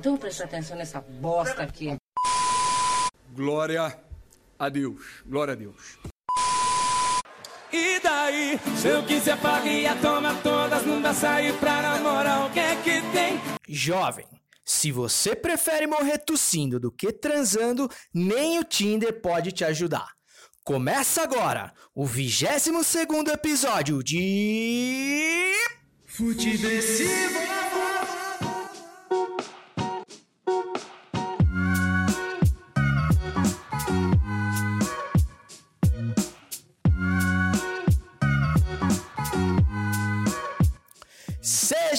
Então presta atenção nessa bosta aqui. Glória a Deus. Glória a Deus. E daí, se eu quiser farria, toma todas, não dá sair pra namorar, o que é que tem? Jovem, se você prefere morrer tossindo do que transando, nem o Tinder pode te ajudar. Começa agora o 22 segundo episódio de... Futeversivo!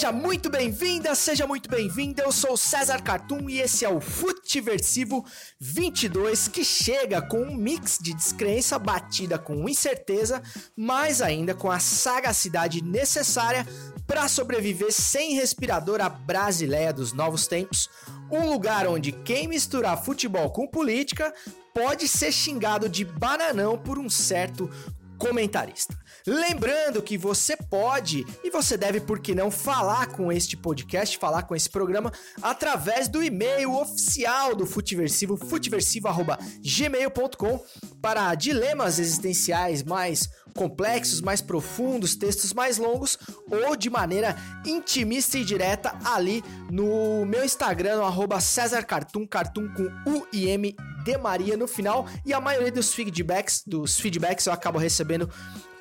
Seja muito bem-vinda, seja muito bem-vindo. Eu sou César Cartoon e esse é o Futiversivo 22 que chega com um mix de descrença batida com incerteza, mas ainda com a sagacidade necessária para sobreviver sem respirador à brasileia dos novos tempos. Um lugar onde quem misturar futebol com política pode ser xingado de bananão por um certo comentarista. Lembrando que você pode e você deve, por que não, falar com este podcast, falar com esse programa através do e-mail oficial do Futiversivo, futiversivo.gmail.com para dilemas existenciais mais complexos, mais profundos, textos mais longos ou de maneira intimista e direta ali no meu Instagram, arroba César Cartoon, Cartoon com U e M de Maria no final. E a maioria dos feedbacks, dos feedbacks eu acabo recebendo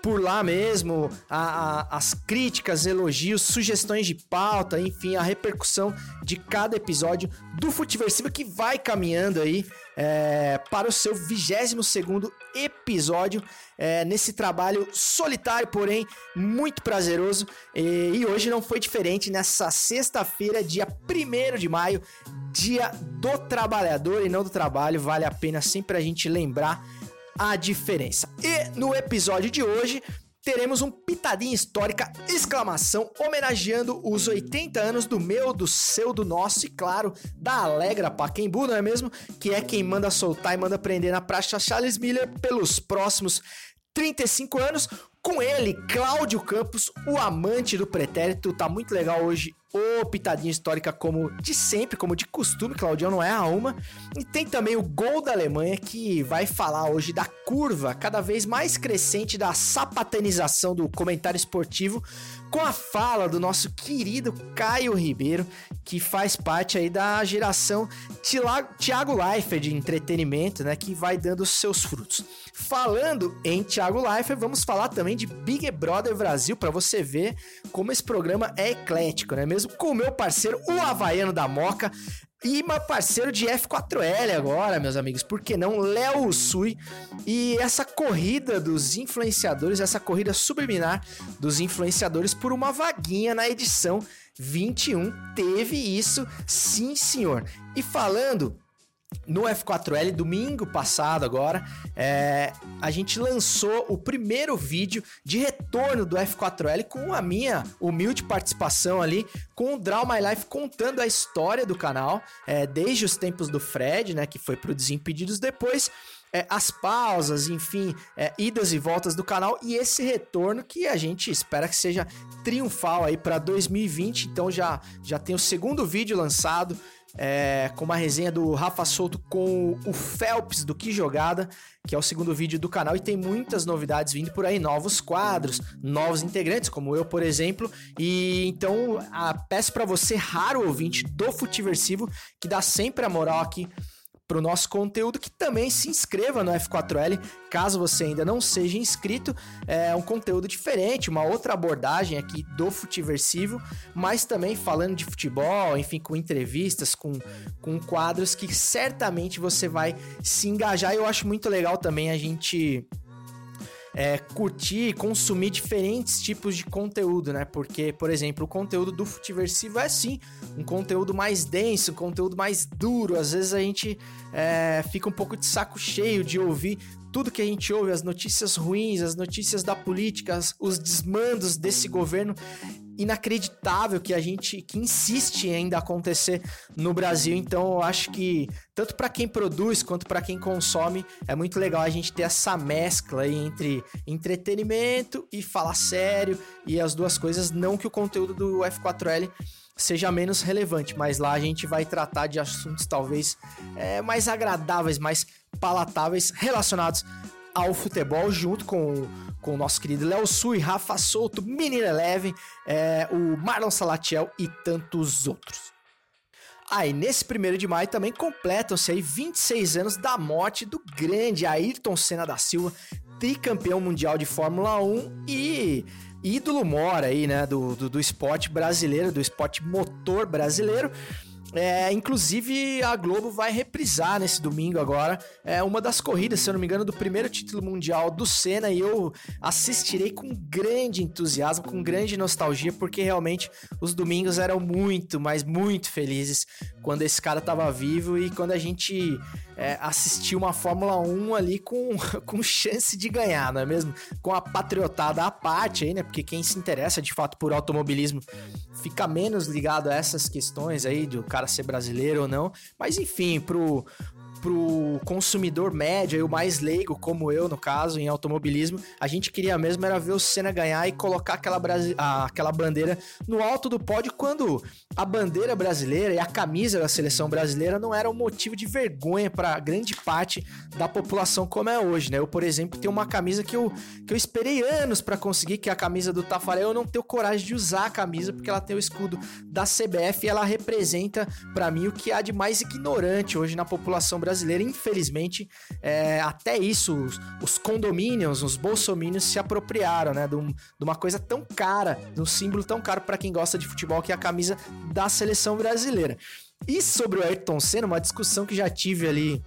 por lá mesmo, a, a, as críticas, elogios, sugestões de pauta, enfim, a repercussão de cada episódio do Futiversivo que vai caminhando aí é, para o seu 22 segundo episódio é, nesse trabalho solitário, porém muito prazeroso. E, e hoje não foi diferente nessa sexta-feira, dia 1 de maio, dia do trabalhador e não do trabalho. Vale a pena sempre a gente lembrar a diferença. E no episódio de hoje teremos um pitadinha histórica, exclamação, homenageando os 80 anos do meu, do seu, do nosso e, claro, da Alegra Paquembu, não é mesmo? Que é quem manda soltar e manda prender na praça Charles Miller pelos próximos 35 anos. Com ele, Cláudio Campos, o amante do pretérito. Tá muito legal hoje o Pitadinha Histórica, como de sempre, como de costume. Claudião não é a uma. E tem também o Gol da Alemanha, que vai falar hoje da curva cada vez mais crescente da sapatanização do comentário esportivo, com a fala do nosso querido Caio Ribeiro, que faz parte aí da geração Thiago Leifert de entretenimento, né? Que vai dando seus frutos. Falando em Thiago Leifert, vamos falar também de Big Brother Brasil para você ver como esse programa é eclético, né? Mesmo com o meu parceiro, o Havaiano da Moca, e meu parceiro de F4L agora, meus amigos, por que não? Léo Sui. E essa corrida dos influenciadores, essa corrida subliminar dos influenciadores por uma vaguinha na edição 21. Teve isso, sim, senhor. E falando no F4L, domingo passado agora, é, a gente lançou o primeiro vídeo de retorno do F4L com a minha humilde participação ali, com o Draw My Life contando a história do canal, é, desde os tempos do Fred, né, que foi pro Desimpedidos depois, é, as pausas, enfim, é, idas e voltas do canal e esse retorno que a gente espera que seja triunfal aí para 2020. Então já, já tem o segundo vídeo lançado é, com uma resenha do Rafa Souto com o Phelps do Que Jogada, que é o segundo vídeo do canal, e tem muitas novidades vindo por aí, novos quadros, novos integrantes, como eu, por exemplo. E então a, peço para você, raro ouvinte do Futiversivo, que dá sempre a moral aqui para o nosso conteúdo, que também se inscreva no F4L, caso você ainda não seja inscrito. É um conteúdo diferente, uma outra abordagem aqui do Futiversivo, mas também falando de futebol, enfim, com entrevistas, com, com quadros que certamente você vai se engajar. Eu acho muito legal também a gente é, curtir, consumir diferentes tipos de conteúdo, né? Porque, por exemplo, o conteúdo do Futiversivo é sim um conteúdo mais denso, um conteúdo mais duro. Às vezes a gente é, fica um pouco de saco cheio de ouvir tudo que a gente ouve, as notícias ruins, as notícias da política, os desmandos desse governo. Inacreditável que a gente que insiste ainda acontecer no Brasil. Então eu acho que tanto para quem produz quanto para quem consome é muito legal a gente ter essa mescla entre entretenimento e falar sério e as duas coisas. Não que o conteúdo do F4L seja menos relevante, mas lá a gente vai tratar de assuntos talvez é, mais agradáveis, mais palatáveis relacionados ao futebol, junto com, com o nosso querido Léo Sui, Rafa Souto, Menino Eleven, é, o Marlon Salatiel e tantos outros. Aí, ah, nesse primeiro de maio também completam-se aí 26 anos da morte do grande Ayrton Senna da Silva, tricampeão mundial de Fórmula 1 e ídolo mora aí, né, do, do, do esporte brasileiro, do esporte motor brasileiro. É, inclusive, a Globo vai reprisar nesse domingo agora é, uma das corridas, se eu não me engano, do primeiro título mundial do Senna e eu assistirei com grande entusiasmo, com grande nostalgia, porque realmente os domingos eram muito, mas muito felizes quando esse cara tava vivo e quando a gente é, assistiu uma Fórmula 1 ali com, com chance de ganhar, não é mesmo? Com a patriotada à parte aí, né? Porque quem se interessa de fato por automobilismo fica menos ligado a essas questões aí do cara ser brasileiro ou não. Mas enfim, pro, pro consumidor médio e o mais leigo, como eu, no caso, em automobilismo, a gente queria mesmo era ver o Senna ganhar e colocar aquela, Brasi aquela bandeira no alto do pódio quando a bandeira brasileira e a camisa da seleção brasileira não era um motivo de vergonha para grande parte da população como é hoje, né? Eu, por exemplo, tenho uma camisa que eu, que eu esperei anos para conseguir, que é a camisa do Tafarel, eu não tenho coragem de usar a camisa porque ela tem o escudo da CBF e ela representa para mim o que há de mais ignorante hoje na população brasileira brasileira, infelizmente, é, até isso, os, os condomínios, os bolsomínios se apropriaram, né? De, um, de, uma coisa tão cara, de um símbolo tão caro para quem gosta de futebol, que é a camisa da seleção brasileira. E sobre o Ayrton Senna, uma discussão que já tive ali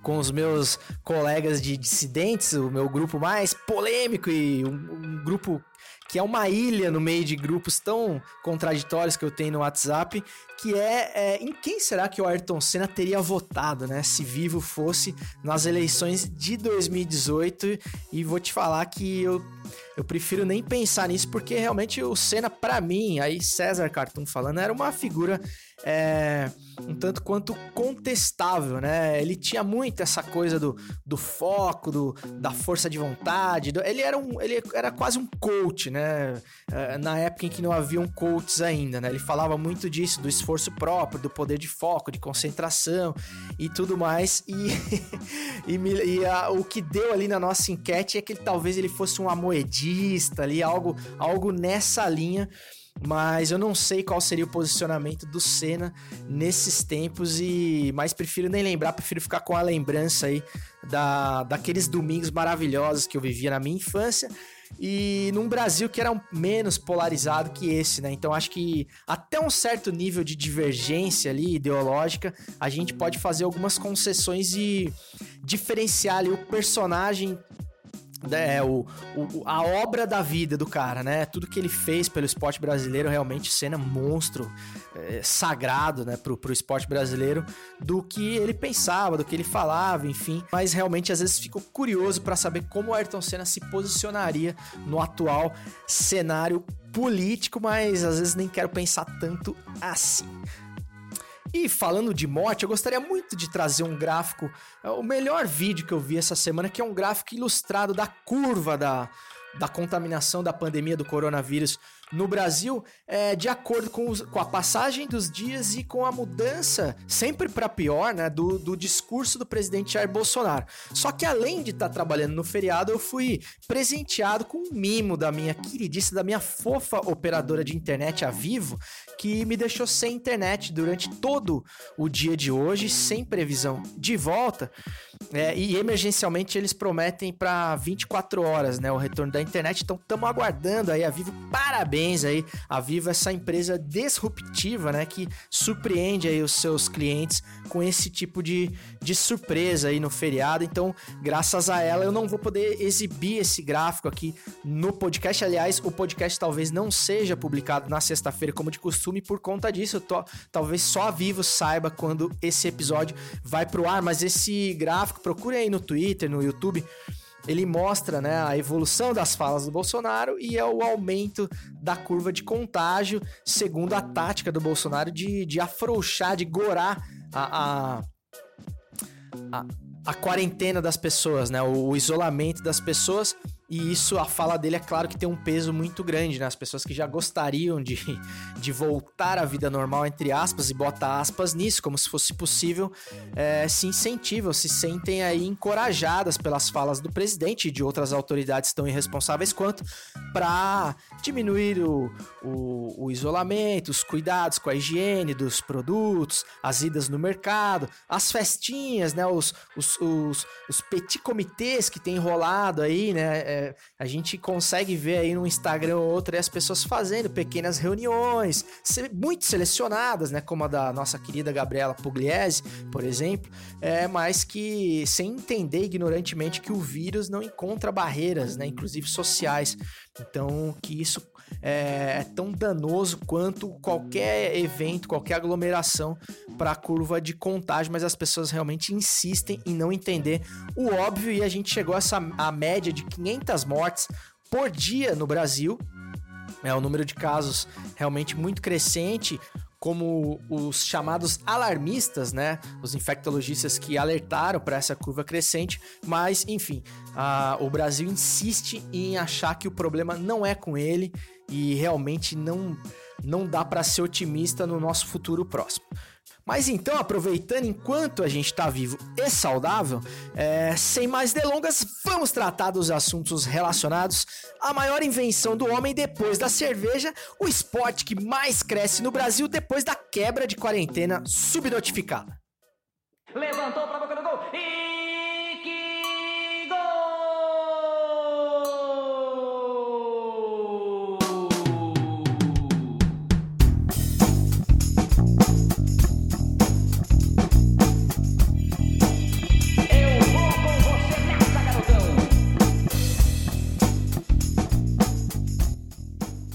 com os meus colegas de dissidentes, o meu grupo mais polêmico e um, um grupo que é uma ilha no meio de grupos tão contraditórios que eu tenho no WhatsApp, que é, é, em quem será que o Ayrton Senna teria votado, né? Se vivo fosse nas eleições de 2018. E vou te falar que eu, eu prefiro nem pensar nisso, porque realmente o Senna, para mim, aí César Cartoon falando, era uma figura é, um tanto quanto contestável, né? Ele tinha muito essa coisa do, do foco, do, da força de vontade. Do, ele, era um, ele era quase um coach, né? É, na época em que não haviam coaches ainda, né? Ele falava muito disso, do esforço próprio, do poder de foco, de concentração e tudo mais. E, e, e a, o que deu ali na nossa enquete é que ele, talvez ele fosse um amoedista ali, algo, algo nessa linha mas eu não sei qual seria o posicionamento do Senna nesses tempos e mas prefiro nem lembrar, prefiro ficar com a lembrança aí da, daqueles domingos maravilhosos que eu vivia na minha infância e num Brasil que era menos polarizado que esse, né? Então acho que até um certo nível de divergência ali ideológica, a gente pode fazer algumas concessões e diferenciar ali o personagem é, o, o, a obra da vida do cara, né? Tudo que ele fez pelo esporte brasileiro, realmente, cena monstro, é, sagrado, né, pro, pro esporte brasileiro, do que ele pensava, do que ele falava, enfim. Mas realmente, às vezes, fico curioso para saber como o Ayrton Senna se posicionaria no atual cenário político, mas às vezes nem quero pensar tanto assim. E falando de morte, eu gostaria muito de trazer um gráfico, é o melhor vídeo que eu vi essa semana, que é um gráfico ilustrado da curva da, da contaminação da pandemia do coronavírus no Brasil, é, de acordo com, os, com, a passagem dos dias e com a mudança, sempre para pior, né, do, do, discurso do presidente Jair Bolsonaro. Só que além de estar tá trabalhando no feriado, eu fui presenteado com um mimo da minha queridíssima, da minha fofa operadora de internet a Vivo, que me deixou sem internet durante todo o dia de hoje, sem previsão de volta. É, e emergencialmente eles prometem para 24 horas, né, o retorno da internet. Então estamos aguardando aí a Vivo. Parabéns aí a Vivo, essa empresa disruptiva, né, que surpreende aí os seus clientes com esse tipo de, de surpresa aí no feriado. Então, graças a ela, eu não vou poder exibir esse gráfico aqui no podcast. Aliás, o podcast talvez não seja publicado na sexta-feira como de costume por conta disso. Tô, talvez só a Vivo saiba quando esse episódio vai pro ar, mas esse gráfico, procure aí no Twitter, no YouTube ele mostra né, a evolução das falas do Bolsonaro e é o aumento da curva de contágio, segundo a tática do Bolsonaro de, de afrouxar, de gorar a, a, a, a quarentena das pessoas, né, o, o isolamento das pessoas e isso, a fala dele, é claro que tem um peso muito grande, né? As pessoas que já gostariam de, de voltar à vida normal, entre aspas, e bota aspas nisso, como se fosse possível, é, se incentivam, se sentem aí encorajadas pelas falas do presidente e de outras autoridades tão irresponsáveis quanto para diminuir o, o, o isolamento, os cuidados com a higiene dos produtos, as idas no mercado, as festinhas, né? Os, os, os, os petit comitês que tem rolado aí, né? É, a gente consegue ver aí no Instagram ou outro as pessoas fazendo pequenas reuniões, muito selecionadas, né? Como a da nossa querida Gabriela Pugliese, por exemplo, é, mas que sem entender ignorantemente que o vírus não encontra barreiras, né? Inclusive sociais. Então, que isso é, é tão danoso quanto qualquer evento, qualquer aglomeração para a curva de contágio, mas as pessoas realmente insistem em não entender o óbvio e a gente chegou a essa a média de 500 mortes por dia no Brasil. É um número de casos realmente muito crescente, como os chamados alarmistas, né? Os infectologistas que alertaram para essa curva crescente, mas enfim, a, o Brasil insiste em achar que o problema não é com ele e realmente não, não dá para ser otimista no nosso futuro próximo. Mas então, aproveitando enquanto a gente está vivo e saudável, é, sem mais delongas, vamos tratar dos assuntos relacionados à maior invenção do homem depois da cerveja, o esporte que mais cresce no Brasil depois da quebra de quarentena subnotificada. Levantou para boca do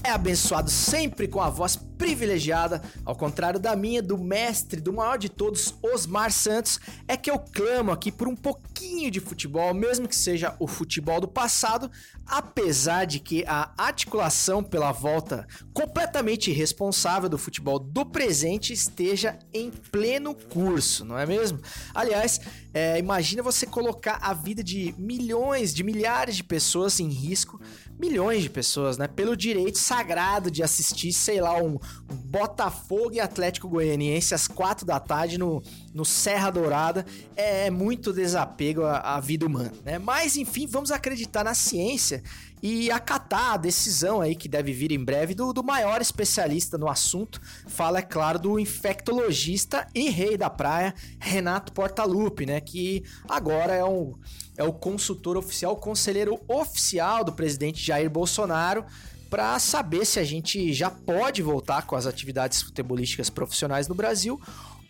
é abençoado sempre com a voz privilegiada, ao contrário da minha, do mestre, do maior de todos, Osmar Santos, é que eu clamo aqui por um pouquinho de futebol, mesmo que seja o futebol do passado, apesar de que a articulação pela volta completamente irresponsável do futebol do presente esteja em pleno curso, não é mesmo? Aliás, é, imagina você colocar a vida de milhões, de milhares de pessoas em risco milhões de pessoas, né? Pelo direito sagrado de assistir, sei lá, um, Botafogo e Atlético Goianiense às quatro da tarde no, no Serra Dourada. É, é muito desapego à, à vida humana, né? Mas, enfim, vamos acreditar na ciência e acatar a decisão aí que deve vir em breve do, do maior especialista no assunto. Fala, é claro, do infectologista e rei da praia, Renato Portaluppi, né? Que agora é um é o consultor oficial, o conselheiro oficial do presidente Jair Bolsonaro para saber se a gente já pode voltar com as atividades futebolísticas profissionais no Brasil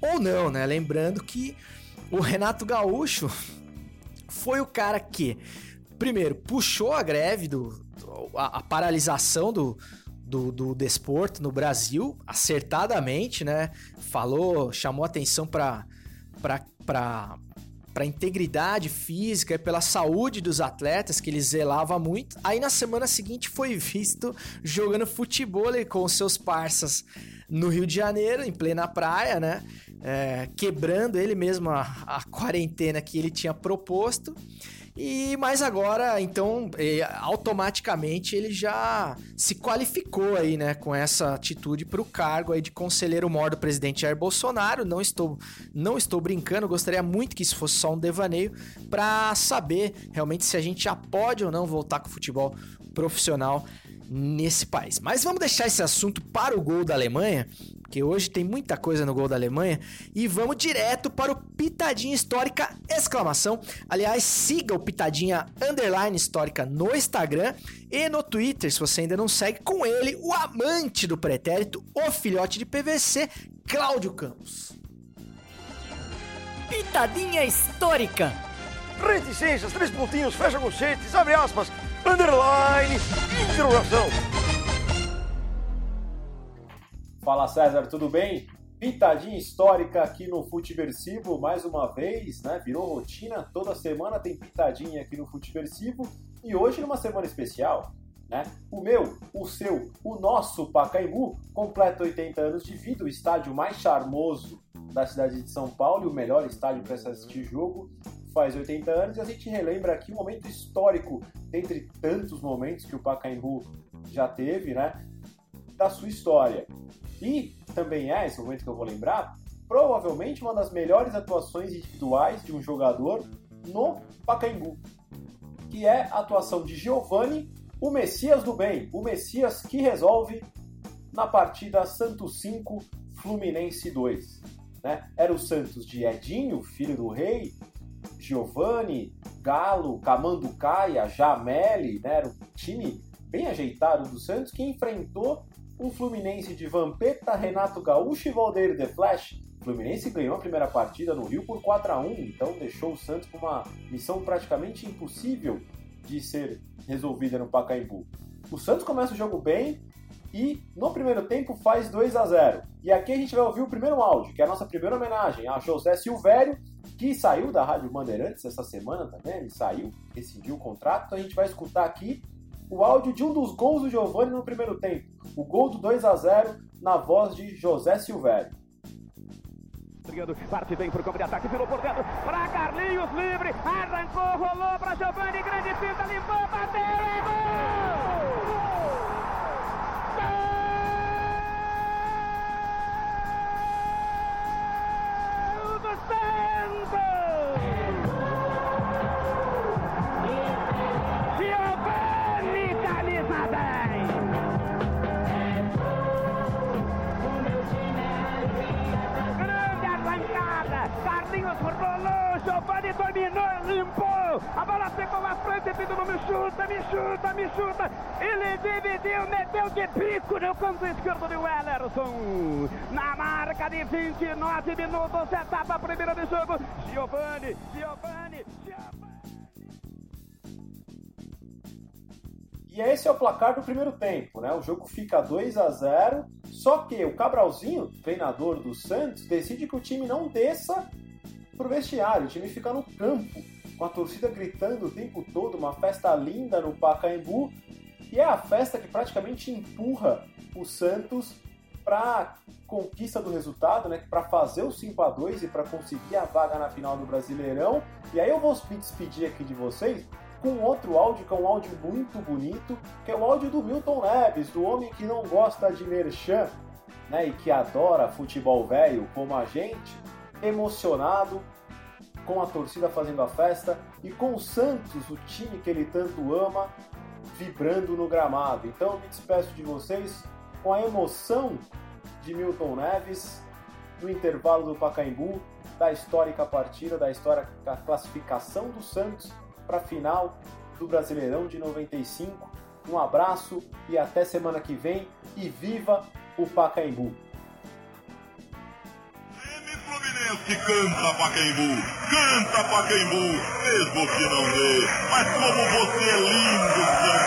ou não, né? Lembrando que o Renato Gaúcho foi o cara que, primeiro, puxou a greve, do, a, a paralisação do, do, do desporto no Brasil, acertadamente, né? Falou, chamou atenção para para integridade física e pela saúde dos atletas, que ele zelava muito. Aí na semana seguinte foi visto jogando futebol com seus parças no Rio de Janeiro, em plena praia, né? É, quebrando ele mesmo a, a quarentena que ele tinha proposto. E mas agora, então, automaticamente ele já se qualificou aí, né, com essa atitude para o cargo aí de conselheiro mor do presidente Jair Bolsonaro. Não estou, não estou brincando, gostaria muito que isso fosse só um devaneio para saber realmente se a gente já pode ou não voltar com o futebol profissional nesse país. Mas vamos deixar esse assunto para o gol da Alemanha, porque hoje tem muita coisa no gol da Alemanha, e vamos direto para o Pitadinha Histórica exclamação. Aliás, siga o Pitadinha Underline Histórica no Instagram e no Twitter, se você ainda não segue, com ele, o amante do pretérito, o filhote de PVC, Cláudio Campos. Pitadinha Histórica. Reticências, três pontinhos, fecha conchetes, abre aspas, underline, interrogação. Fala César, tudo bem? Pitadinha histórica aqui no Futeversivo, mais uma vez, né? Virou rotina, toda semana tem pitadinha aqui no Futeversivo e hoje numa semana especial, né? O meu, o seu, o nosso Pacaembu completa 80 anos de vida, o estádio mais charmoso da cidade de São Paulo e o melhor estádio para assistir jogo faz 80 anos e a gente relembra aqui um momento histórico, dentre tantos momentos que o Pacaembu já teve, né? Da sua história. E também é, esse momento que eu vou lembrar, provavelmente uma das melhores atuações individuais de um jogador no Pacaembu, que é a atuação de Giovani, o Messias do bem, o Messias que resolve na partida Santos 5, Fluminense 2. Né? Era o Santos de Edinho, filho do rei, Giovani, Galo, Camanducaia, Jameli, né? era um time bem ajeitado do Santos que enfrentou um Fluminense de Vampeta, Renato Gaúcho e Valdeir The Flash. O Fluminense ganhou a primeira partida no Rio por 4 a 1 então deixou o Santos com uma missão praticamente impossível de ser resolvida no Pacaembu. O Santos começa o jogo bem e no primeiro tempo faz 2 a 0. E aqui a gente vai ouvir o primeiro áudio, que é a nossa primeira homenagem a José Silvério, que saiu da Rádio Bandeirantes essa semana também, ele saiu, rescindiu o contrato, então a gente vai escutar aqui o áudio de um dos gols do Giovani no primeiro tempo. O gol do 2 a 0 na voz de José Silvério. Parte bem pro campo de ataque, virou por dentro para Carlinhos, livre, arrancou, rolou para Giovani, grande pinta, limpou, bateu, é gol! Rolou, Giovani dominou, limpou, a bola ficou à frente, Pedro me chuta, me chuta, me chuta, ele dividiu, meteu de bico no canto esquerdo de Wellerson, na marca de 29 minutos, etapa primeira de jogo, Giovani, Giovani, Giovani. E esse é o placar do primeiro tempo, né? O jogo fica 2 a 0 só que o Cabralzinho, treinador do Santos, decide que o time não desça pro vestiário, o time fica no campo, com a torcida gritando o tempo todo, uma festa linda no Pacaembu, e é a festa que praticamente empurra o Santos para conquista do resultado, né, para fazer o 5 a 2 e para conseguir a vaga na final do Brasileirão. E aí eu vou me despedir aqui de vocês com outro áudio, que é um áudio muito bonito, que é o áudio do Milton Neves, do homem que não gosta de merchan, né, e que adora futebol velho como a gente, emocionado com a torcida fazendo a festa e com o Santos, o time que ele tanto ama, vibrando no gramado. Então eu me despeço de vocês com a emoção de Milton Neves no intervalo do Pacaembu, da histórica partida, da histórica classificação do Santos para a final do Brasileirão de 95. Um abraço e até semana que vem e viva o Pacaembu! Fluminense canta Pacaembu, canta Pacaembu, mesmo que não dê. Mas como você é lindo,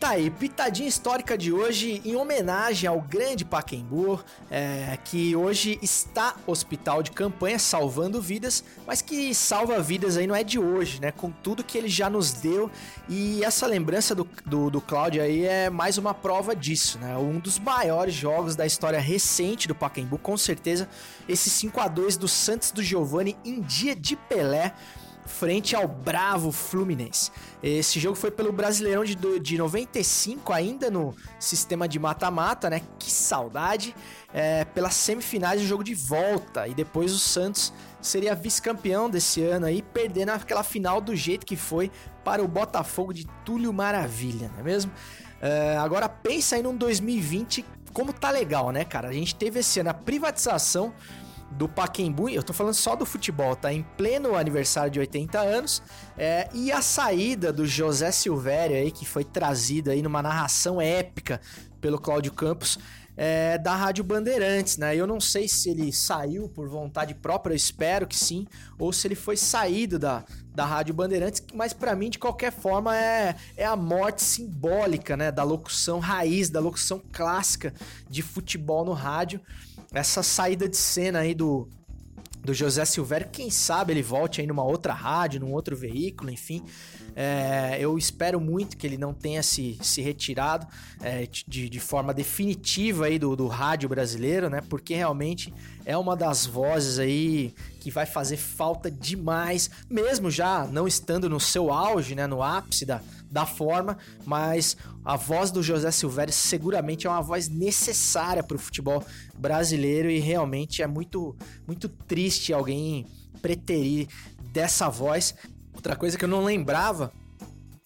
Tá aí, pitadinha histórica de hoje em homenagem ao grande Pacaembu, é, que hoje está hospital de campanha salvando vidas, mas que salva vidas aí não é de hoje, né? Com tudo que ele já nos deu e essa lembrança do, do, do Cláudio aí é mais uma prova disso, né? Um dos maiores jogos da história recente do Pacaembu, com certeza, esse 5 a 2 do Santos do Giovani em dia de Pelé frente ao bravo Fluminense. Esse jogo foi pelo Brasileirão de, de 95, ainda no sistema de mata-mata, né? Que saudade! É, pelas semifinais do jogo de volta. E depois o Santos seria vice-campeão desse ano aí, perdendo aquela final do jeito que foi para o Botafogo de Túlio Maravilha, não é mesmo? É, agora pensa aí num 2020 como tá legal, né, cara? A gente teve esse ano a privatização do Paquembu, eu tô falando só do futebol, tá? Em pleno aniversário de 80 anos, é, e a saída do José Silvério aí, que foi trazido aí numa narração épica pelo Cláudio Campos, é, da Rádio Bandeirantes, né? Eu não sei se ele saiu por vontade própria, eu espero que sim, ou se ele foi saído da, da Rádio Bandeirantes, mas para mim, de qualquer forma, é, é a morte simbólica, né? Da locução raiz, da locução clássica de futebol no rádio. Essa saída de cena aí do, do José Silvério, quem sabe ele volte aí numa outra rádio, num outro veículo, enfim. É, eu espero muito que ele não tenha se, se retirado é, de, de forma definitiva aí do, do rádio brasileiro, né? Porque realmente é uma das vozes aí que vai fazer falta demais, mesmo já não estando no seu auge, né? No ápice da, da forma, mas a voz do José Silvério seguramente é uma voz necessária para o futebol brasileiro e realmente é muito, muito triste alguém preterir dessa voz. Outra coisa que eu não lembrava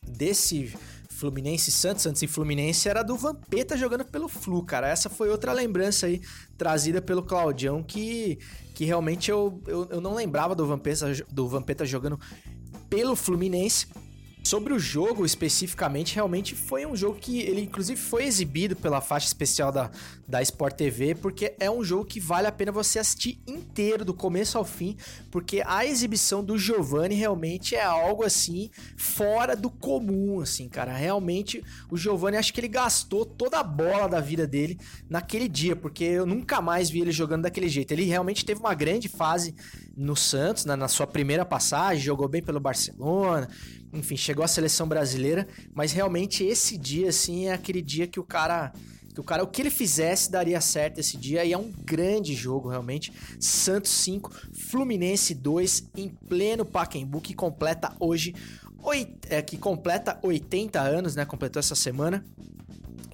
desse Fluminense Santos, Santos e Fluminense era do Vampeta jogando pelo Flu, cara. Essa foi outra lembrança aí trazida pelo Claudião que, que realmente eu, eu, eu não lembrava do Vampeta, do Vampeta jogando pelo Fluminense. Sobre o jogo especificamente, realmente foi um jogo que ele inclusive foi exibido pela faixa especial da, da Sport TV, porque é um jogo que vale a pena você assistir inteiro, do começo ao fim, porque a exibição do Giovanni realmente é algo assim fora do comum, assim, cara. Realmente o Giovanni acho que ele gastou toda a bola da vida dele naquele dia, porque eu nunca mais vi ele jogando daquele jeito. Ele realmente teve uma grande fase no Santos, na, na sua primeira passagem, jogou bem pelo Barcelona enfim, chegou à seleção brasileira, mas realmente esse dia, assim, é aquele dia que o cara. Que o cara, o que ele fizesse, daria certo esse dia. E é um grande jogo, realmente. Santos 5, Fluminense 2, em pleno Pacaembu, que completa hoje. Oit, é, que completa 80 anos, né? Completou essa semana.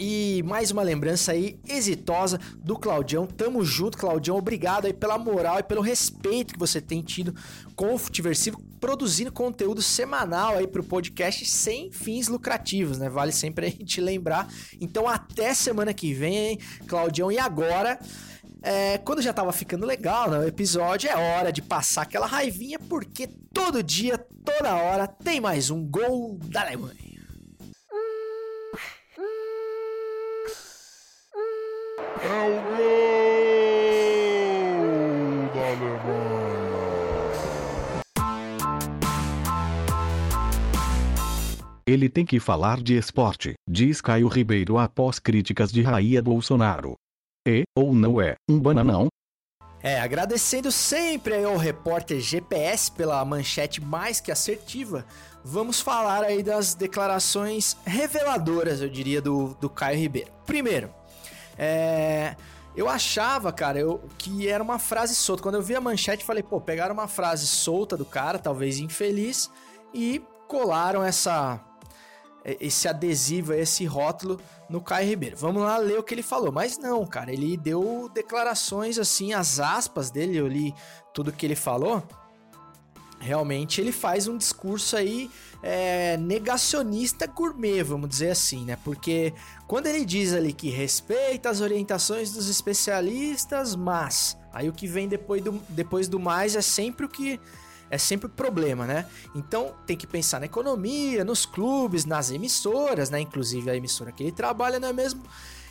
E mais uma lembrança aí exitosa do Claudião. Tamo junto, Claudião. Obrigado aí pela moral e pelo respeito que você tem tido com o Futiversivo, produzindo conteúdo semanal aí pro podcast sem fins lucrativos, né? Vale sempre a gente lembrar. Então até semana que vem, hein, Claudião. E agora, é, quando já tava ficando legal né, o episódio, é hora de passar aquela raivinha, porque todo dia, toda hora, tem mais um gol da Alemanha. É o gol da Alemanha. Ele tem que falar de esporte, diz Caio Ribeiro após críticas de Raia Bolsonaro. E, ou não é, um bananão? É, agradecendo sempre ao repórter GPS pela manchete mais que assertiva, vamos falar aí das declarações reveladoras, eu diria, do, do Caio Ribeiro. Primeiro, é, eu achava, cara, eu, que era uma frase solta. Quando eu vi a manchete, falei, pô, pegaram uma frase solta do cara, talvez infeliz, e colaram essa esse adesivo, esse rótulo no Caio Ribeiro. Vamos lá ler o que ele falou. Mas não, cara, ele deu declarações assim, as aspas dele, eu li tudo que ele falou. Realmente ele faz um discurso aí é, negacionista gourmet, vamos dizer assim, né? Porque quando ele diz ali que respeita as orientações dos especialistas, mas aí o que vem depois do, depois do mais é sempre o que é sempre problema, né? Então tem que pensar na economia, nos clubes, nas emissoras, né? Inclusive a emissora que ele trabalha, não é mesmo?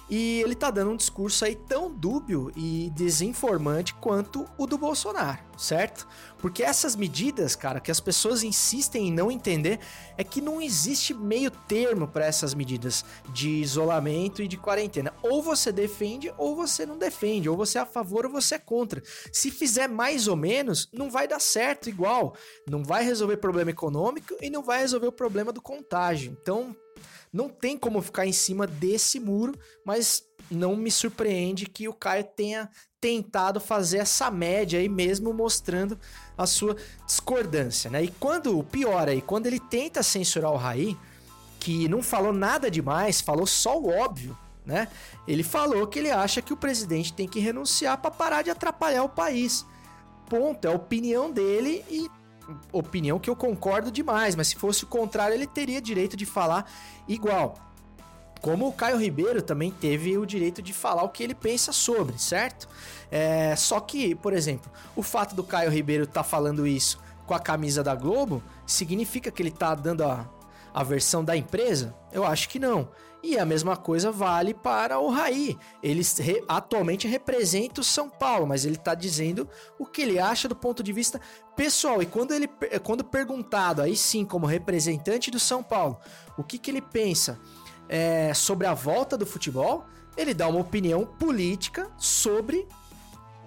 E ele tá dando um discurso aí tão dúbio e desinformante quanto o do Bolsonaro, certo? Porque essas medidas, cara, que as pessoas insistem em não entender, é que não existe meio termo para essas medidas de isolamento e de quarentena. Ou você defende ou você não defende, ou você é a favor ou você é contra. Se fizer mais ou menos, não vai dar certo igual. Não vai resolver problema econômico e não vai resolver o problema do contágio. Então, não tem como ficar em cima desse muro, mas não me surpreende que o Caio tenha tentado fazer essa média aí mesmo mostrando a sua discordância, né? E quando o pior aí, quando ele tenta censurar o Raí, que não falou nada demais, falou só o óbvio, né? Ele falou que ele acha que o presidente tem que renunciar para parar de atrapalhar o país. Ponto, é a opinião dele e opinião que eu concordo demais, mas se fosse o contrário, ele teria direito de falar igual. Como o Caio Ribeiro também teve o direito de falar o que ele pensa sobre, certo? É, só que, por exemplo, o fato do Caio Ribeiro estar tá falando isso com a camisa da Globo significa que ele está dando a, a versão da empresa? Eu acho que não. E a mesma coisa vale para o Raí. Ele re, atualmente representa o São Paulo, mas ele está dizendo o que ele acha do ponto de vista pessoal. E quando ele quando perguntado, aí sim, como representante do São Paulo, o que, que ele pensa é, sobre a volta do futebol, ele dá uma opinião política sobre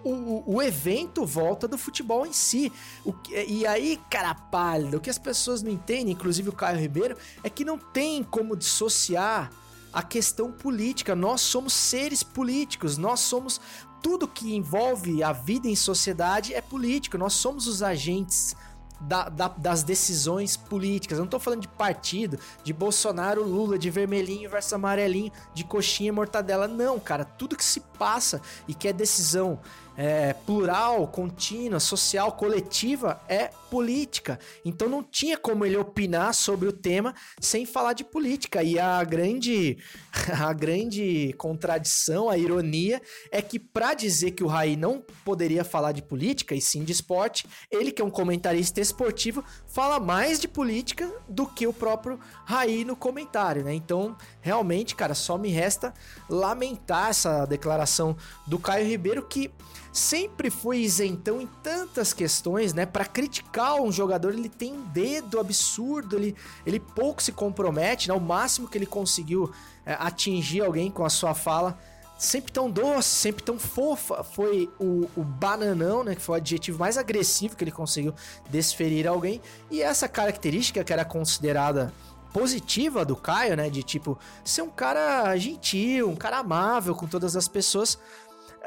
o, o, evento volta do futebol em si. O, e aí, cara pálido, o que as pessoas não entendem, inclusive o Caio Ribeiro, é que não tem como dissociar a questão política. Nós somos seres políticos, nós somos. Tudo que envolve a vida em sociedade é político, nós somos os agentes da, da, das decisões políticas. Eu não tô falando de partido, de Bolsonaro, Lula, de vermelhinho versus amarelinho, de coxinha e mortadela. Não, cara. Tudo que se passa e que é decisão é, plural, contínua, social, coletiva é política. Então não tinha como ele opinar sobre o tema sem falar de política. E a grande, a grande contradição, a ironia é que para dizer que o Raí não poderia falar de política e sim de esporte, ele que é um comentarista esportivo fala mais de política do que o próprio Raí no comentário, né? Então, realmente, cara, só me resta lamentar essa declaração do Caio Ribeiro que sempre foi isentão em tantas questões, né? Para criticar um jogador, ele tem um dedo absurdo, ele, ele pouco se compromete, né? O máximo que ele conseguiu é, atingir alguém com a sua fala sempre tão doce, sempre tão fofa, foi o, o, bananão, né? Que foi o adjetivo mais agressivo que ele conseguiu desferir alguém. E essa característica que era considerada positiva do Caio, né? De tipo, ser um cara gentil, um cara amável com todas as pessoas.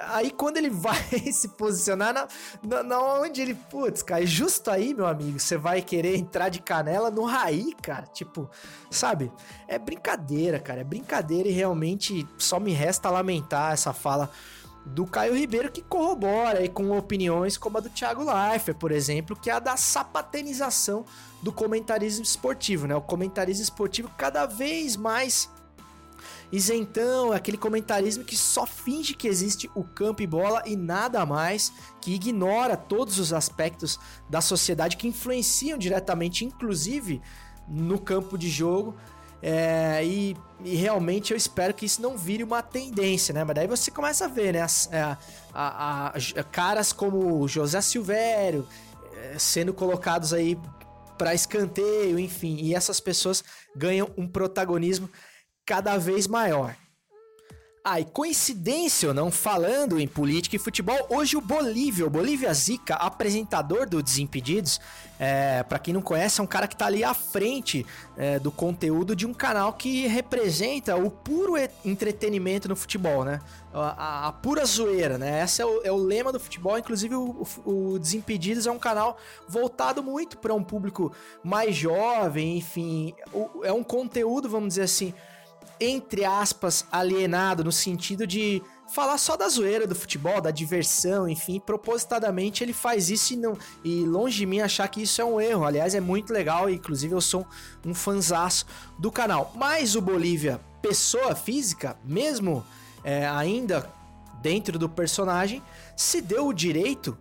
Aí quando ele vai se posicionar na, na, na, onde ele, putz, cara, justo aí, meu amigo, você vai querer entrar de canela no Raí, cara. Tipo, sabe? É brincadeira, cara. É brincadeira e realmente só me resta lamentar essa fala do Caio Ribeiro que corrobora aí com opiniões como a do Thiago Leifert, por exemplo, que é a da sapatenização do comentarismo esportivo, né? O comentarismo esportivo cada vez mais isentão, aquele comentarismo que só finge que existe o campo e bola e nada mais, que ignora todos os aspectos da sociedade que influenciam diretamente, inclusive no campo de jogo. É, e, e, realmente eu espero que isso não vire uma tendência, né? Mas daí você começa a ver, né? As, é, a, a, a, caras como José Silvério é, sendo colocados aí para escanteio, enfim, e essas pessoas ganham um protagonismo cada vez maior. Ah, e coincidência ou não, falando em política e futebol, hoje o Bolívia, o Bolívia Zica, apresentador do Desimpedidos, é, para quem não conhece, é um cara que tá ali à frente é, do conteúdo de um canal que representa o puro entretenimento no futebol, né? A, a, a pura zoeira, né? Esse é o, é o lema do futebol. Inclusive, o, o, Desimpedidos é um canal voltado muito para um público mais jovem, enfim. O, é um conteúdo, vamos dizer assim entre aspas, alienado, no sentido de falar só da zoeira do futebol, da diversão, enfim, propositadamente ele faz isso e, não, e longe de mim achar que isso é um erro. Aliás, é muito legal, inclusive eu sou um fanzaço do canal. Mas o Bolívia, pessoa física, mesmo é, ainda dentro do personagem, se deu o direito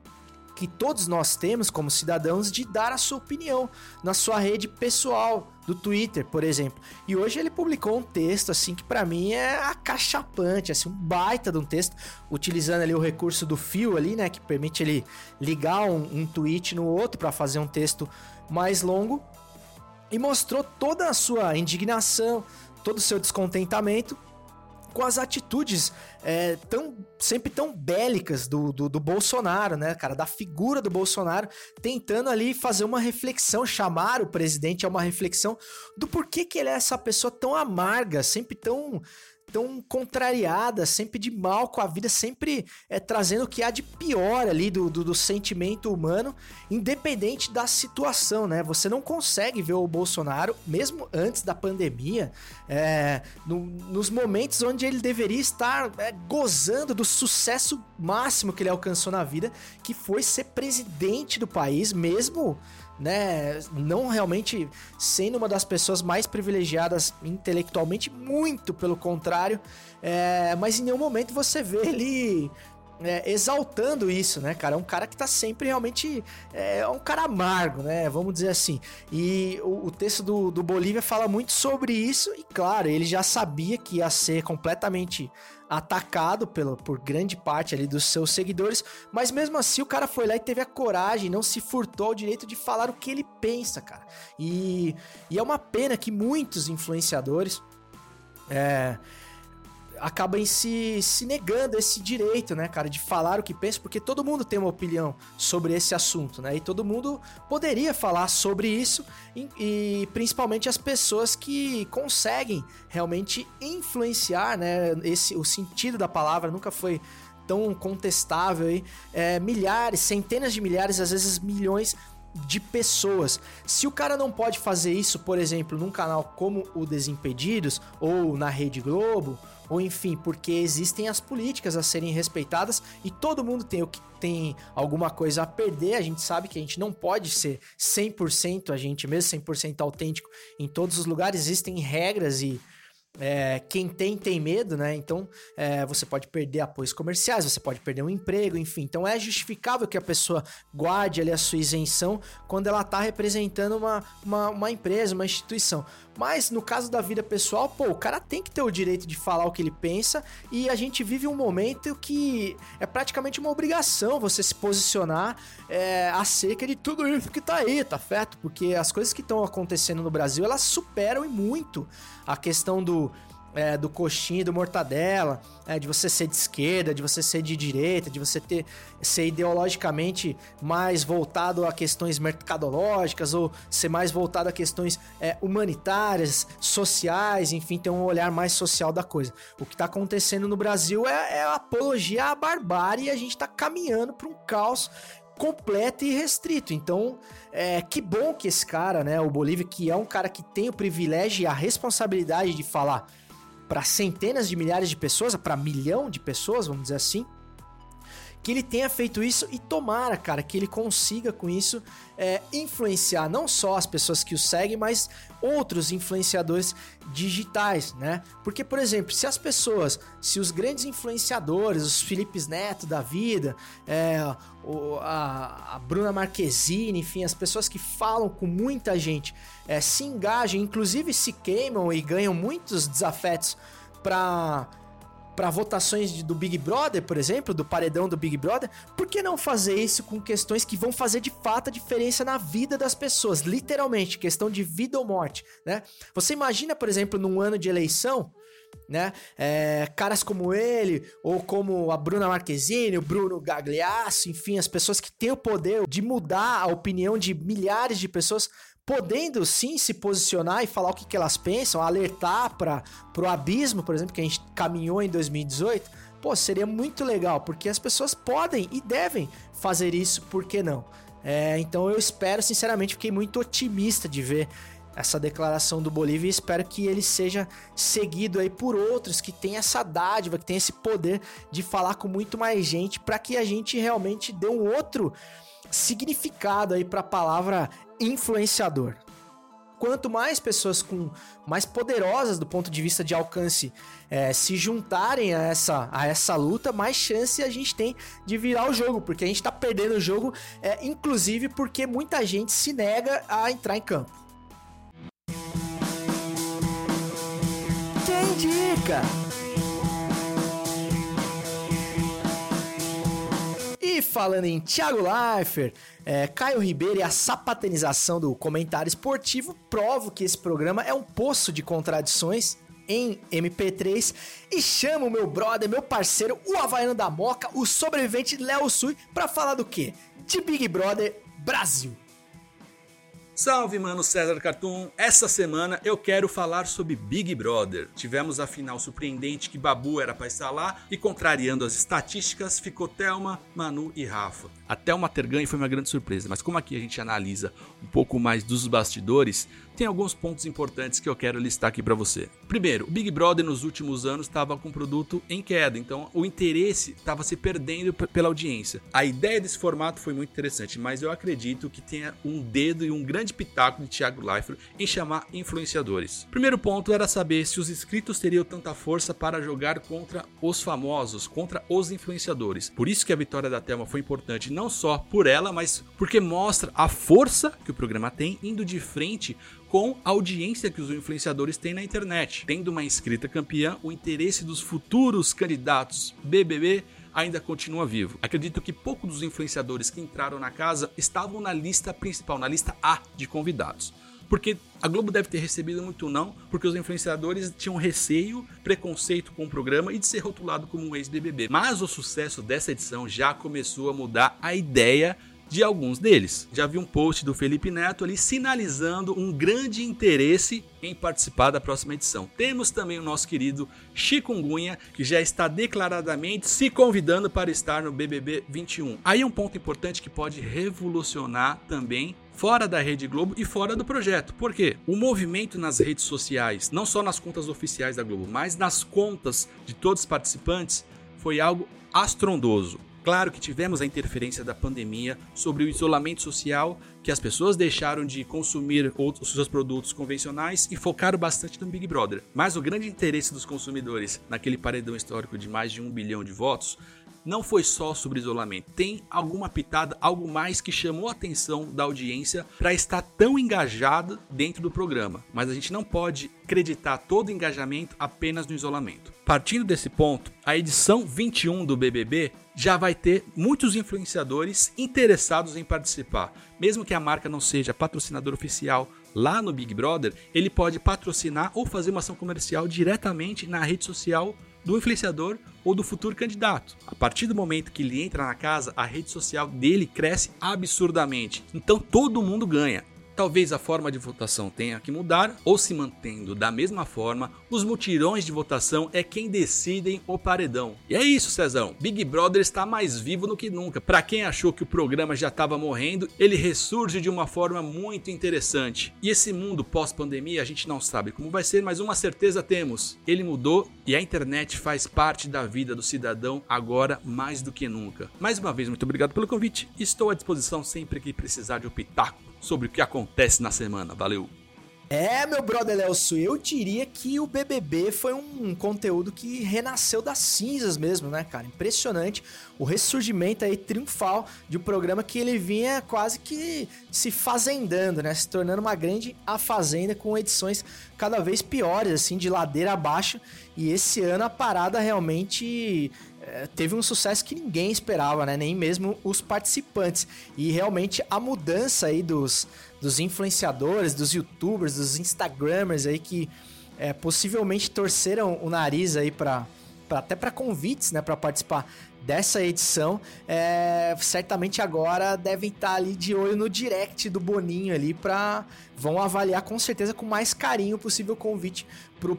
que todos nós temos como cidadãos de dar a sua opinião na sua rede pessoal do Twitter, por exemplo. E hoje ele publicou um texto assim que para mim é acachapante, assim, um baita de um texto, utilizando ali o recurso do fio ali, né, que permite ele ligar um, um tweet no outro para fazer um texto mais longo e mostrou toda a sua indignação, todo o seu descontentamento com as atitudes é, tão sempre tão bélicas do, do, do, Bolsonaro, né, cara? Da figura do Bolsonaro, tentando ali fazer uma reflexão, chamar o presidente a uma reflexão do porquê que ele é essa pessoa tão amarga, sempre tão tão contrariada, sempre de mal com a vida, sempre é, trazendo o que há de pior ali do, do, do, sentimento humano, independente da situação, né? Você não consegue ver o Bolsonaro, mesmo antes da pandemia, é, no, nos momentos onde ele deveria estar é, gozando do sucesso máximo que ele alcançou na vida, que foi ser presidente do país, mesmo né, não realmente sendo uma das pessoas mais privilegiadas intelectualmente, muito pelo contrário, é, mas em nenhum momento você vê ele é, exaltando isso, né, cara? É um cara que tá sempre realmente. É, é um cara amargo, né? Vamos dizer assim. E o, o texto do, do Bolívia fala muito sobre isso, e claro, ele já sabia que ia ser completamente atacado pelo, por grande parte ali dos seus seguidores, mas mesmo assim o cara foi lá e teve a coragem, não se furtou o direito de falar o que ele pensa, cara. E, e é uma pena que muitos influenciadores. É, acabam se, se negando esse direito, né, cara, de falar o que pensa, porque todo mundo tem uma opinião sobre esse assunto, né, e todo mundo poderia falar sobre isso, e, e principalmente as pessoas que conseguem realmente influenciar, né, esse, o sentido da palavra nunca foi tão contestável aí, é, milhares, centenas de milhares, às vezes milhões de pessoas. Se o cara não pode fazer isso, por exemplo, num canal como o Desimpedidos ou na Rede Globo, ou enfim, porque existem as políticas a serem respeitadas e todo mundo tem o que tem alguma coisa a perder. A gente sabe que a gente não pode ser 100% a gente mesmo, 100% autêntico em todos os lugares. Existem regras e é, quem tem, tem medo, né? Então é, você pode perder apoios comerciais, você pode perder um emprego, enfim. Então é justificável que a pessoa guarde ali a sua isenção quando ela tá representando uma, uma, uma empresa, uma instituição. Mas no caso da vida pessoal, pô, o cara tem que ter o direito de falar o que ele pensa e a gente vive um momento que é praticamente uma obrigação você se posicionar é, acerca de tudo isso que tá aí, tá certo? Porque as coisas que estão acontecendo no Brasil, elas superam muito a questão do é, do coxinha, do mortadela, é, de você ser de esquerda, de você ser de direita, de você ter ser ideologicamente mais voltado a questões mercadológicas ou ser mais voltado a questões é, humanitárias, sociais, enfim, ter um olhar mais social da coisa. O que está acontecendo no Brasil é, é apologia à barbárie e a gente está caminhando para um caos completo e restrito. Então, é, que bom que esse cara, né, o Bolívia, que é um cara que tem o privilégio e a responsabilidade de falar para centenas de milhares de pessoas, para milhão de pessoas, vamos dizer assim, que ele tenha feito isso e tomara, cara, que ele consiga com isso é, influenciar não só as pessoas que o seguem, mas outros influenciadores digitais, né? Porque, por exemplo, se as pessoas, se os grandes influenciadores, os Filipes Neto da vida, é, o, a, a, Bruna Marquezine, enfim, as pessoas que falam com muita gente, é, se engajam, inclusive se queimam e ganham muitos desafetos para para votações de, do Big Brother, por exemplo, do paredão do Big Brother, por que não fazer isso com questões que vão fazer de fato a diferença na vida das pessoas, literalmente, questão de vida ou morte, né? Você imagina, por exemplo, num ano de eleição, né? É, caras como ele, ou como a Bruna Marquezine, o Bruno Gagliasso, enfim, as pessoas que têm o poder de mudar a opinião de milhares de pessoas podendo sim se posicionar e falar o que, que elas pensam, alertar para o abismo, por exemplo, que a gente caminhou em 2018, pô, seria muito legal, porque as pessoas podem e devem fazer isso, por que não? É, então eu espero, sinceramente, fiquei muito otimista de ver essa declaração do Bolívia e espero que ele seja seguido aí por outros que tem essa dádiva, que tem esse poder de falar com muito mais gente para que a gente realmente dê um outro significado aí para a palavra influenciador. Quanto mais pessoas com mais poderosas do ponto de vista de alcance é, se juntarem a essa, a essa luta, mais chance a gente tem de virar o jogo, porque a gente está perdendo o jogo, é, inclusive porque muita gente se nega a entrar em campo. Quem indica? E falando em Thiago Leifert, é, Caio Ribeiro e a sapatenização do comentário esportivo provam que esse programa é um poço de contradições em MP3 e chamo meu brother, meu parceiro, o Havaiano da Moca, o sobrevivente Léo Sui, para falar do quê? De Big Brother Brasil. Salve, mano César Cartoon! Essa semana eu quero falar sobre Big Brother. Tivemos a final surpreendente que Babu era para estar lá e contrariando as estatísticas ficou Thelma, Manu e Rafa. A Thelma ter ganho foi uma grande surpresa, mas como aqui a gente analisa um pouco mais dos bastidores, tem alguns pontos importantes que eu quero listar aqui para você. Primeiro, o Big Brother nos últimos anos estava com o produto em queda, então o interesse estava se perdendo pela audiência. A ideia desse formato foi muito interessante, mas eu acredito que tenha um dedo e um grande pitaco de Thiago Leifert em chamar influenciadores. Primeiro ponto era saber se os inscritos teriam tanta força para jogar contra os famosos, contra os influenciadores. Por isso que a vitória da Thelma foi importante, não só por ela, mas porque mostra a força que o programa tem indo de frente com a audiência que os influenciadores têm na internet. Tendo uma inscrita campeã, o interesse dos futuros candidatos BBB ainda continua vivo. Acredito que poucos dos influenciadores que entraram na casa estavam na lista principal, na lista A de convidados. Porque a Globo deve ter recebido muito não, porque os influenciadores tinham receio, preconceito com o programa e de ser rotulado como um ex-BBB. Mas o sucesso dessa edição já começou a mudar a ideia de alguns deles. Já vi um post do Felipe Neto ali sinalizando um grande interesse em participar da próxima edição. Temos também o nosso querido Chikungunya, que já está declaradamente se convidando para estar no BBB 21. Aí um ponto importante que pode revolucionar também fora da Rede Globo e fora do projeto. Por quê? O movimento nas redes sociais, não só nas contas oficiais da Globo, mas nas contas de todos os participantes, foi algo astrondoso. Claro que tivemos a interferência da pandemia sobre o isolamento social, que as pessoas deixaram de consumir outros seus produtos convencionais e focaram bastante no Big Brother. Mas o grande interesse dos consumidores naquele paredão histórico de mais de um bilhão de votos não foi só sobre isolamento. Tem alguma pitada, algo mais que chamou a atenção da audiência para estar tão engajada dentro do programa. Mas a gente não pode acreditar todo o engajamento apenas no isolamento. Partindo desse ponto, a edição 21 do BBB já vai ter muitos influenciadores interessados em participar. Mesmo que a marca não seja patrocinador oficial lá no Big Brother, ele pode patrocinar ou fazer uma ação comercial diretamente na rede social do influenciador ou do futuro candidato. A partir do momento que ele entra na casa, a rede social dele cresce absurdamente. Então todo mundo ganha. Talvez a forma de votação tenha que mudar ou se mantendo da mesma forma, os mutirões de votação é quem decidem o paredão. E é isso, Cezão. Big Brother está mais vivo do que nunca. Para quem achou que o programa já estava morrendo, ele ressurge de uma forma muito interessante. E esse mundo pós-pandemia a gente não sabe como vai ser, mas uma certeza temos: ele mudou e a internet faz parte da vida do cidadão agora mais do que nunca. Mais uma vez, muito obrigado pelo convite. Estou à disposição sempre que precisar de um pitaco sobre o que acontece na semana. Valeu! É, meu brother Nelson, eu diria que o BBB foi um conteúdo que renasceu das cinzas mesmo, né, cara? Impressionante o ressurgimento aí triunfal de um programa que ele vinha quase que se fazendando, né? Se tornando uma grande a fazenda com edições cada vez piores, assim, de ladeira abaixo. E esse ano a parada realmente teve um sucesso que ninguém esperava, né? Nem mesmo os participantes. E realmente a mudança aí dos, dos influenciadores, dos youtubers, dos instagramers aí que é, possivelmente torceram o nariz aí para até para convites, né, para participar dessa edição, é, certamente agora devem estar tá ali de olho no direct do Boninho ali para vão avaliar com certeza com mais carinho o possível convite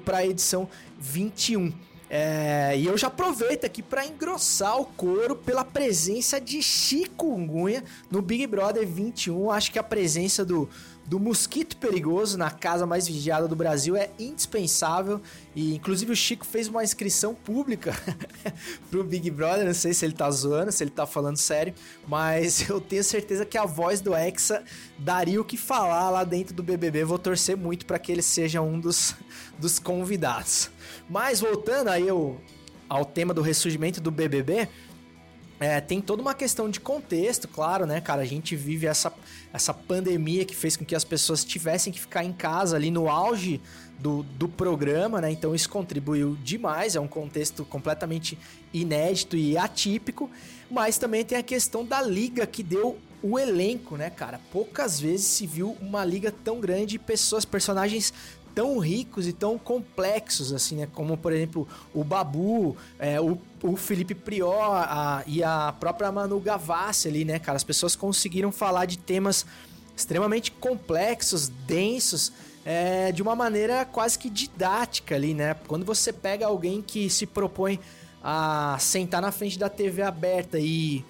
para a edição 21. É, e eu já aproveito aqui para engrossar o couro pela presença de Chikungunya no Big Brother 21. Acho que a presença do, do mosquito perigoso na casa mais vigiada do Brasil é indispensável. E inclusive o Chico fez uma inscrição pública pro Big Brother. Não sei se ele tá zoando, se ele tá falando sério, mas eu tenho certeza que a voz do Hexa daria o que falar lá dentro do BBB. Vou torcer muito para que ele seja um dos, dos convidados. Mas voltando aí ao, ao tema do ressurgimento do BBB, é, tem toda uma questão de contexto, claro, né, cara? A gente vive essa, essa pandemia que fez com que as pessoas tivessem que ficar em casa ali no auge do, do programa, né? Então isso contribuiu demais, é um contexto completamente inédito e atípico, mas também tem a questão da liga que deu o elenco, né, cara? Poucas vezes se viu uma liga tão grande, pessoas, personagens tão ricos e tão complexos, assim, né? Como, por exemplo, o Babu, é, o, o Felipe Prior a, e a própria Manu Gavassi ali, né, cara? As pessoas conseguiram falar de temas extremamente complexos, densos, é, de uma maneira quase que didática ali, né? Quando você pega alguém que se propõe a sentar na frente da TV aberta e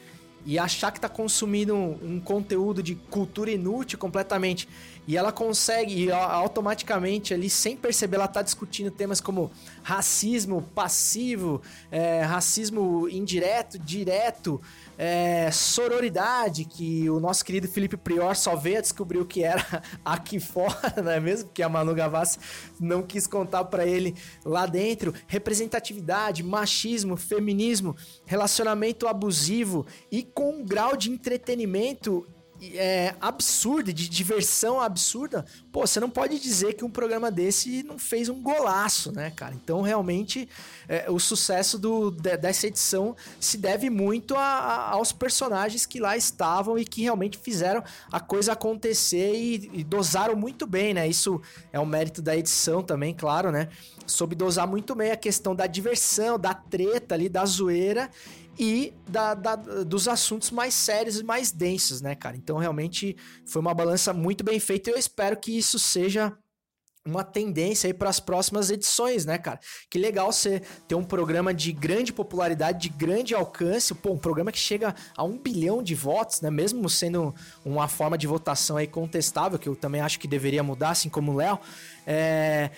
e achar que tá consumindo um, um conteúdo de cultura inútil completamente. E ela consegue, e automaticamente ali, sem perceber, ela tá discutindo temas como racismo passivo, é, racismo indireto, direto, é, sororidade, que o nosso querido Felipe Prior só veio a descobrir o que era aqui fora, não é mesmo? Porque a Manu Gavassi não quis contar para ele lá dentro. Representatividade, machismo, feminismo, relacionamento abusivo e com um grau de entretenimento é, absurda, de diversão absurda, pô, você não pode dizer que um programa desse não fez um golaço, né, cara? Então, realmente, é, o sucesso do, de, dessa edição se deve muito a, a, aos personagens que lá estavam e que realmente fizeram a coisa acontecer e, e dosaram muito bem, né? Isso é um mérito da edição também, claro, né? Soube dosar muito bem a questão da diversão, da treta ali, da zoeira e da, da, dos assuntos mais sérios e mais densos, né, cara? Então, realmente foi uma balança muito bem feita e eu espero que isso seja uma tendência aí para as próximas edições, né, cara? Que legal você ter um programa de grande popularidade, de grande alcance, pô, um programa que chega a um bilhão de votos, né? Mesmo sendo uma forma de votação aí contestável, que eu também acho que deveria mudar, assim como o Léo. É,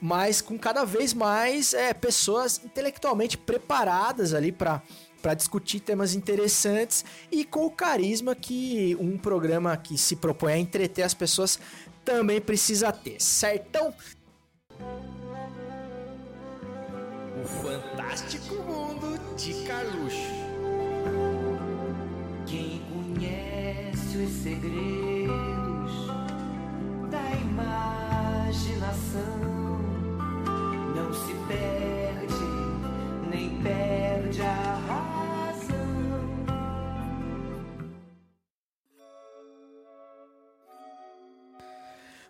mas com cada vez mais é, pessoas intelectualmente preparadas ali para para discutir temas interessantes e com o carisma que um programa que se propõe a entreter as pessoas também precisa ter, certão? O fantástico mundo de Carluxo. Quem conhece os segredos da imaginação não se perde nem perde a razão.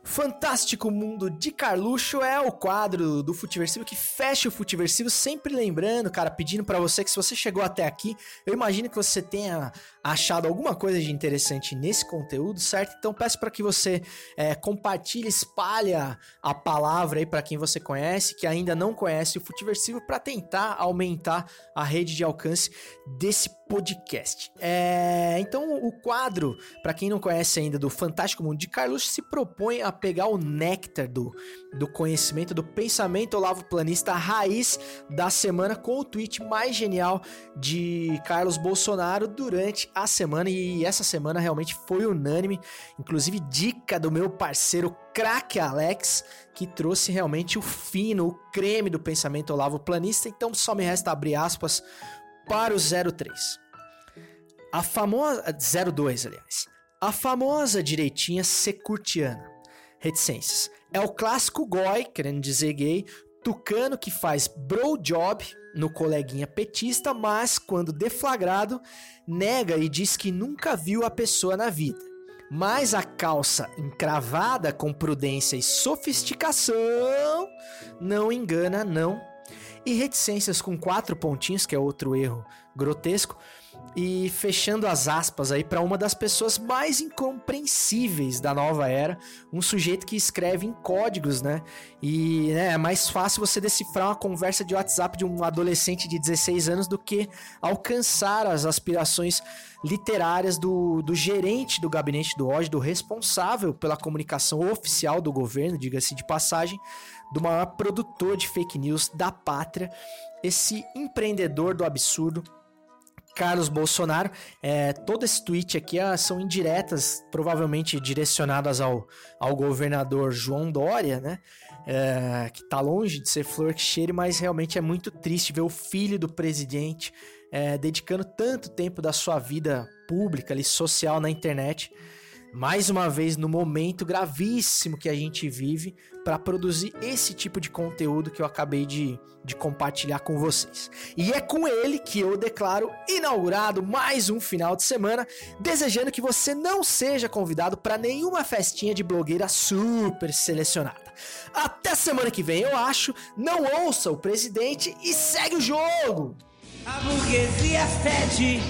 Fantástico Mundo de Carluxo é o quadro do Futiversivo que fecha o Futiversivo, sempre lembrando, cara, pedindo para você que se você chegou até aqui, eu imagino que você tenha achado alguma coisa de interessante nesse conteúdo, certo? Então peço para que você é, compartilhe, espalha a palavra aí para quem você conhece, que ainda não conhece o Futiversivo, para tentar aumentar a rede de alcance desse podcast. É, então o quadro, para quem não conhece ainda do Fantástico Mundo de Carluxo, se propõe a pegar o néctar do, do conhecimento, do pensamento Olavo Planista raiz da semana com o tweet mais genial de Carlos Bolsonaro durante a semana. E essa semana realmente foi unânime, inclusive dica do meu parceiro craque Alex, que trouxe realmente o fino, o creme do pensamento Olavo Planista. Então só me resta abrir aspas para o 03. A famosa 02, aliás. A famosa direitinha securtiana reticências. É o clássico goi, querendo dizer gay, tucano que faz bro job no coleguinha petista, mas quando deflagrado, nega e diz que nunca viu a pessoa na vida. Mas a calça encravada com prudência e sofisticação não engana, não. E reticências com quatro pontinhos, que é outro erro grotesco, e fechando as aspas aí para uma das pessoas mais incompreensíveis da nova era, um sujeito que escreve em códigos, né? E né, é mais fácil você decifrar uma conversa de WhatsApp de um adolescente de 16 anos do que alcançar as aspirações literárias do, do gerente do gabinete do ódio, do responsável pela comunicação oficial do governo, diga-se de passagem, do maior produtor de fake news da pátria, esse empreendedor do absurdo Carlos Bolsonaro. É, todo esse tweet aqui ah, são indiretas, provavelmente direcionadas ao, ao governador João Dória, né? É, que tá longe de ser flor que cheire, mas realmente é muito triste ver o filho do presidente é, dedicando tanto tempo da sua vida pública, ali, social na internet mais uma vez no momento gravíssimo que a gente vive para produzir esse tipo de conteúdo que eu acabei de, de compartilhar com vocês. E é com ele que eu declaro inaugurado mais um final de semana, desejando que você não seja convidado para nenhuma festinha de blogueira super selecionada. Até semana que vem, eu acho. Não ouça o presidente e segue o jogo! A burguesia fede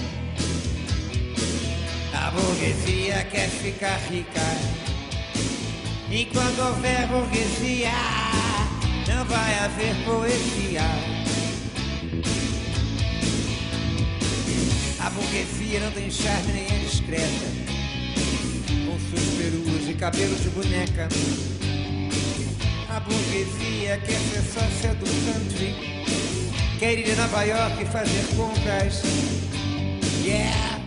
a burguesia quer ficar rica. Enquanto houver burguesia, não vai haver poesia. A burguesia não tem charme nem é discreta. Com suas peruas e cabelo de boneca. A burguesia quer ser sócia do country. Quer ir a Nova York e fazer compras. Yeah!